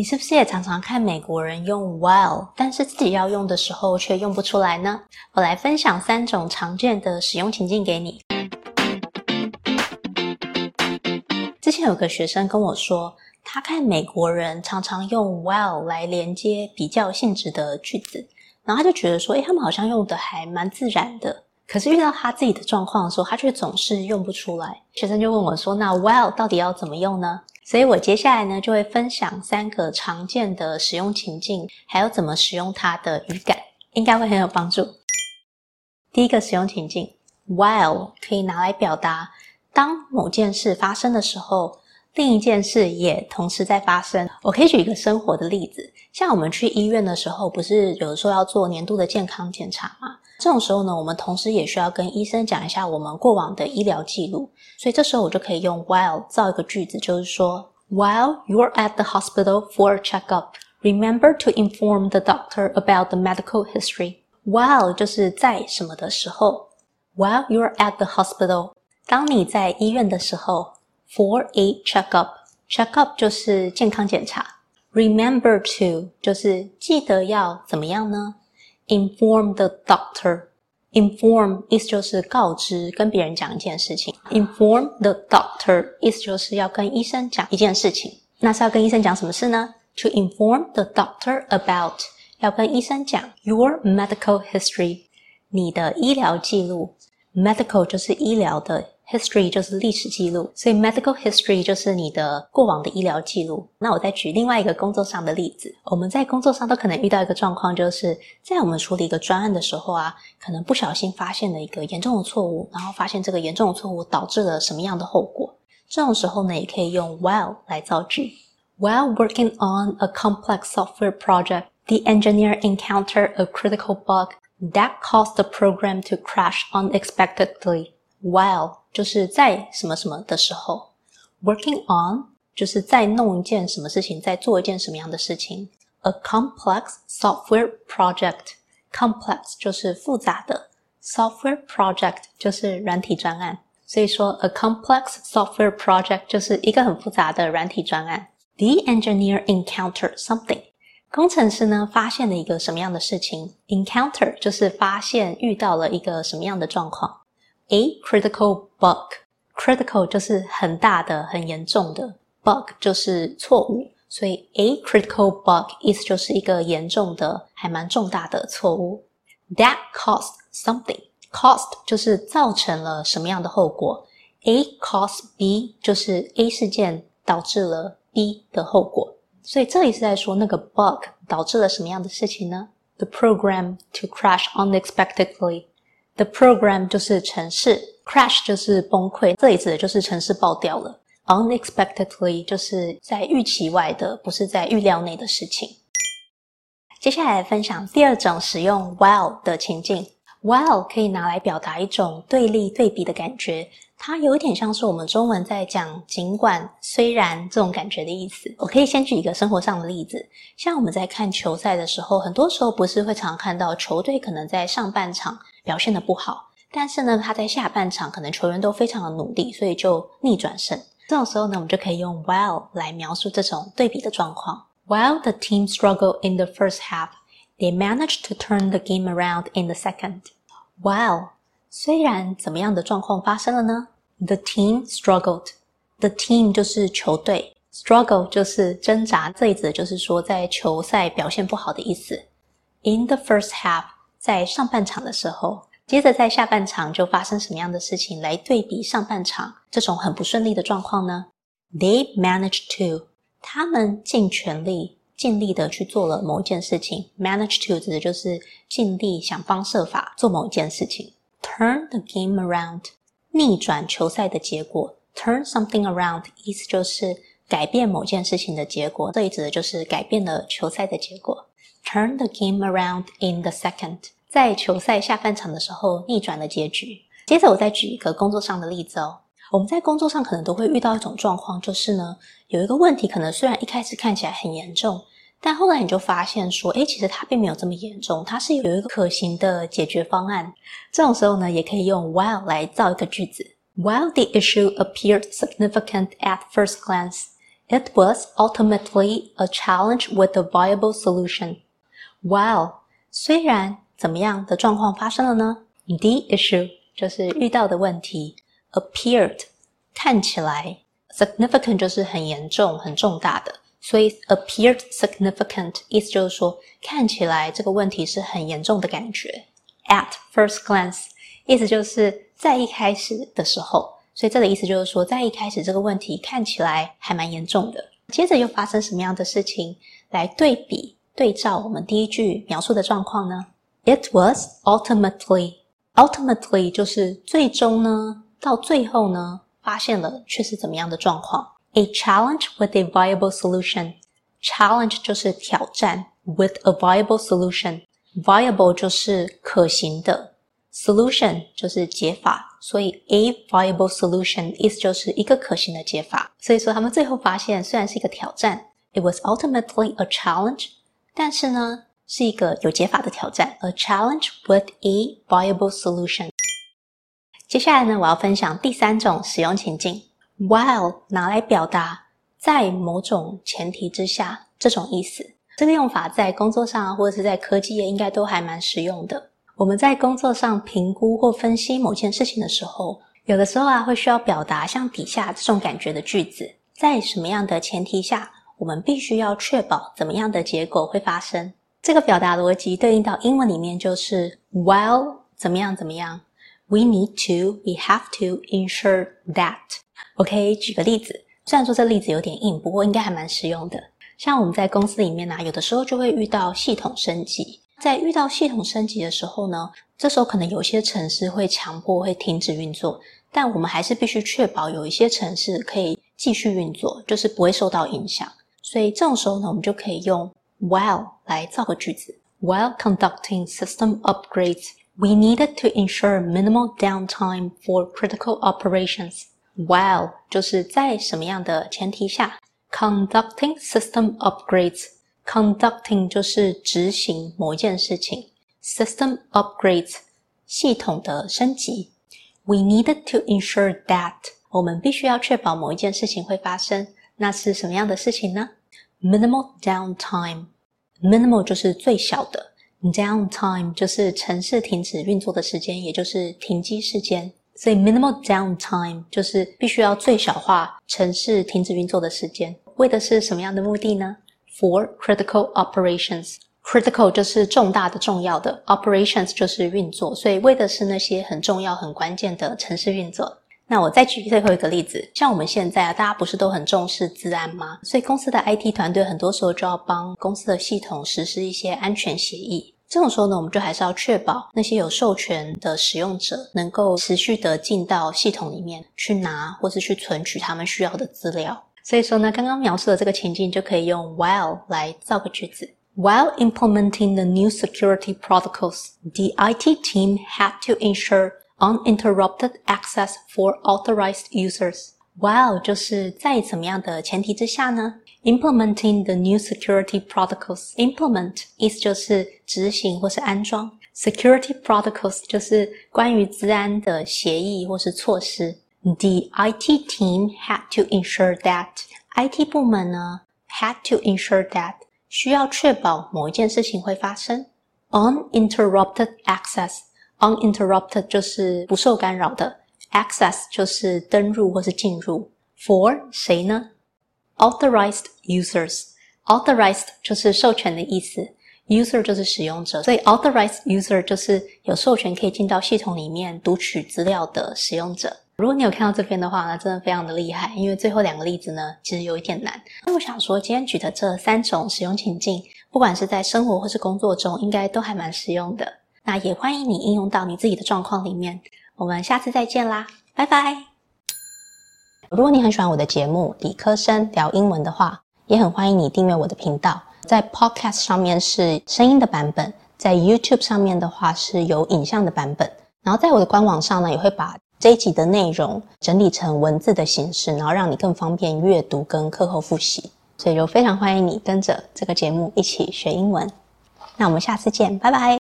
你是不是也常常看美国人用 while，但是自己要用的时候却用不出来呢？我来分享三种常见的使用情境给你。之前有个学生跟我说，他看美国人常常用 while 来连接比较性质的句子，然后他就觉得说，诶，他们好像用的还蛮自然的。可是遇到他自己的状况的时候，他却总是用不出来。学生就问我说，那 while 到底要怎么用呢？所以我接下来呢，就会分享三个常见的使用情境，还有怎么使用它的语感，应该会很有帮助。第一个使用情境，while 可以拿来表达当某件事发生的时候，另一件事也同时在发生。我可以举一个生活的例子，像我们去医院的时候，不是有的时候要做年度的健康检查吗？这种时候呢，我们同时也需要跟医生讲一下我们过往的医疗记录，所以这时候我就可以用 while 造一个句子，就是说，While you're at the hospital for a checkup, remember to inform the doctor about the medical history. While 就是在什么的时候，While you're at the hospital，当你在医院的时候，for a checkup，checkup 就是健康检查，remember to 就是记得要怎么样呢 ？Inform the doctor. Inform 意思就是告知，跟别人讲一件事情。Inform the doctor 意思就是要跟医生讲一件事情。那是要跟医生讲什么事呢？To inform the doctor about 要跟医生讲 your medical history 你的医疗记录。Medical 就是医疗的。 History 就是历史记录，所以 medical history 就是你的过往的医疗记录。那我再举另外一个工作上的例子，我们在工作上都可能遇到一个状况，就是在我们处理一个专案的时候啊，可能不小心发现了一个严重的错误，然后发现这个严重的错误导致了什么样的后果。这种时候呢，也可以用 while 来造句。While working on a complex software project, the engineer encountered a critical bug that caused the program to crash unexpectedly. While 就是在什么什么的时候，working on 就是在弄一件什么事情，在做一件什么样的事情。A complex software project，complex 就是复杂的，software project 就是软体专案。所以说，a complex software project 就是一个很复杂的软体专案。The engineer encountered something，工程师呢发现了一个什么样的事情？Encounter 就是发现遇到了一个什么样的状况。A critical bug，critical 就是很大的、很严重的，bug 就是错误，所以 A critical bug 意思就是一个严重的、还蛮重大的错误。That caused something，cause 就是造成了什么样的后果？A caused B 就是 A 事件导致了 B 的后果，所以这里是在说那个 bug 导致了什么样的事情呢？The program to crash unexpectedly。The program 就是城市，crash 就是崩溃，这里指的就是城市爆掉了。Unexpectedly 就是在预期外的，不是在预料内的事情。接下来分享第二种使用 while 的情境。while 可以拿来表达一种对立、对比的感觉，它有点像是我们中文在讲“尽管”“虽然”这种感觉的意思。我可以先举一个生活上的例子，像我们在看球赛的时候，很多时候不是会常看到球队可能在上半场。表现得不好，但是呢，他在下半场可能球员都非常的努力，所以就逆转胜。这种时候呢，我们就可以用 while 来描述这种对比的状况。While the team struggled in the first half, they managed to turn the game around in the second. While 虽然怎么样的状况发生了呢？The team struggled. The team 就是球队，struggle 就是挣扎，这一词就是说在球赛表现不好的意思。In the first half. 在上半场的时候，接着在下半场就发生什么样的事情来对比上半场这种很不顺利的状况呢？They managed to，他们尽全力、尽力的去做了某一件事情。Manage to 指的就是尽力、想方设法做某一件事情。Turn the game around，逆转球赛的结果。Turn something around 意思就是改变某件事情的结果，这里指的就是改变了球赛的结果。Turn the game around in the second，在球赛下半场的时候逆转了结局。接着我再举一个工作上的例子哦。我们在工作上可能都会遇到一种状况，就是呢，有一个问题可能虽然一开始看起来很严重，但后来你就发现说，诶，其实它并没有这么严重，它是有一个可行的解决方案。这种时候呢，也可以用 while 来造一个句子。While the issue appeared significant at first glance。It was ultimately a challenge with a viable solution. While 虽然怎么样的状况发生了呢？The issue 就是遇到的问题，appeared 看起来，significant 就是很严重、很重大的，所以 appeared significant 意思就是说看起来这个问题是很严重的感觉。At first glance 意思就是在一开始的时候，所以这个意思就是说在一开始这个问题看起来还蛮严重的。接着又发生什么样的事情来对比对照我们第一句描述的状况呢 ？It was ultimately ultimately 就是最终呢，到最后呢，发现了却是怎么样的状况？A challenge with a viable solution challenge 就是挑战，with a viable solution viable 就是可行的，solution 就是解法，所以 a viable solution 意思就是一个可行的解法。所以说他们最后发现，虽然是一个挑战，it was ultimately a challenge，但是呢， 是一个有解法的挑战，a challenge with a viable solution。接下来呢，我要分享第三种使用情境，while 拿来表达在某种前提之下这种意思。这个用法在工作上或者是在科技业应该都还蛮实用的。我们在工作上评估或分析某件事情的时候，有的时候啊会需要表达像底下这种感觉的句子，在什么样的前提下，我们必须要确保怎么样的结果会发生。这个表达逻辑对应到英文里面就是 while 怎么样怎么样，we need to we have to ensure that。我可以举个例子，虽然说这例子有点硬，不过应该还蛮实用的。像我们在公司里面呢、有的时候就会遇到系统升级。在遇到系统升级的时候呢，这时候可能有些程式会强迫会停止运作，但我们还是必须确保有一些程式可以继续运作，就是不会受到影响。所以这种时候呢，我们就可以用 while 来造个句子。While conducting system upgrades, we needed to ensure minimal downtime for critical operations. While 就是在什么样的前提下？Conducting system upgrades. Conducting 就是执行某一件事情。System upgrades 系统的升级。We needed to ensure that 我们必须要确保某一件事情会发生。那是什么样的事情呢？Minimal downtime。 Minimal 就是最小的，downtime 就是城市停止运作的时间，也就是停机时间。所以 minimal downtime 就是必须要最小化城市停止运作的时间，为的是什么样的目的呢？For critical operations，critical 就是重大的、重要的，operations 就是运作，所以为的是那些很重要、很关键的城市运作。那我再举最后一个例子，像我们现在啊，大家不是都很重视治安吗？所以公司的 IT 团队很多时候就要帮公司的系统实施一些安全协议。这种时候呢，我们就还是要确保那些有授权的使用者能够持续的进到系统里面去拿或是去存取他们需要的资料。所以说呢，刚刚描述的这个情境就可以用 while 来造个句子。While implementing the new security protocols, the IT team had to ensure uninterrupted access for authorized users. While 就是在怎么样的前提之下呢？Implementing the new security protocols. Implement 意思就是执行或是安装。Security protocols 就是关于资安的协议或是措施。The IT team had to ensure that IT 部门呢 had to ensure that 需要确保某一件事情会发生。Uninterrupted access. Uninterrupted 就是不受干扰的，access 就是登入或是进入。For 谁呢？Authorized users，authorized 就是授权的意思，user 就是使用者，所以 authorized user 就是有授权可以进到系统里面读取资料的使用者。如果你有看到这边的话，那真的非常的厉害，因为最后两个例子呢，其实有一点难。那我想说，今天举的这三种使用情境，不管是在生活或是工作中，应该都还蛮实用的。那也欢迎你应用到你自己的状况里面。我们下次再见啦，拜拜。如果你很喜欢我的节目《理科生聊英文》的话，也很欢迎你订阅我的频道。在 Podcast 上面是声音的版本，在 YouTube 上面的话是有影像的版本。然后在我的官网上呢，也会把这一集的内容整理成文字的形式，然后让你更方便阅读跟课后复习。所以就非常欢迎你跟着这个节目一起学英文。那我们下次见，拜拜。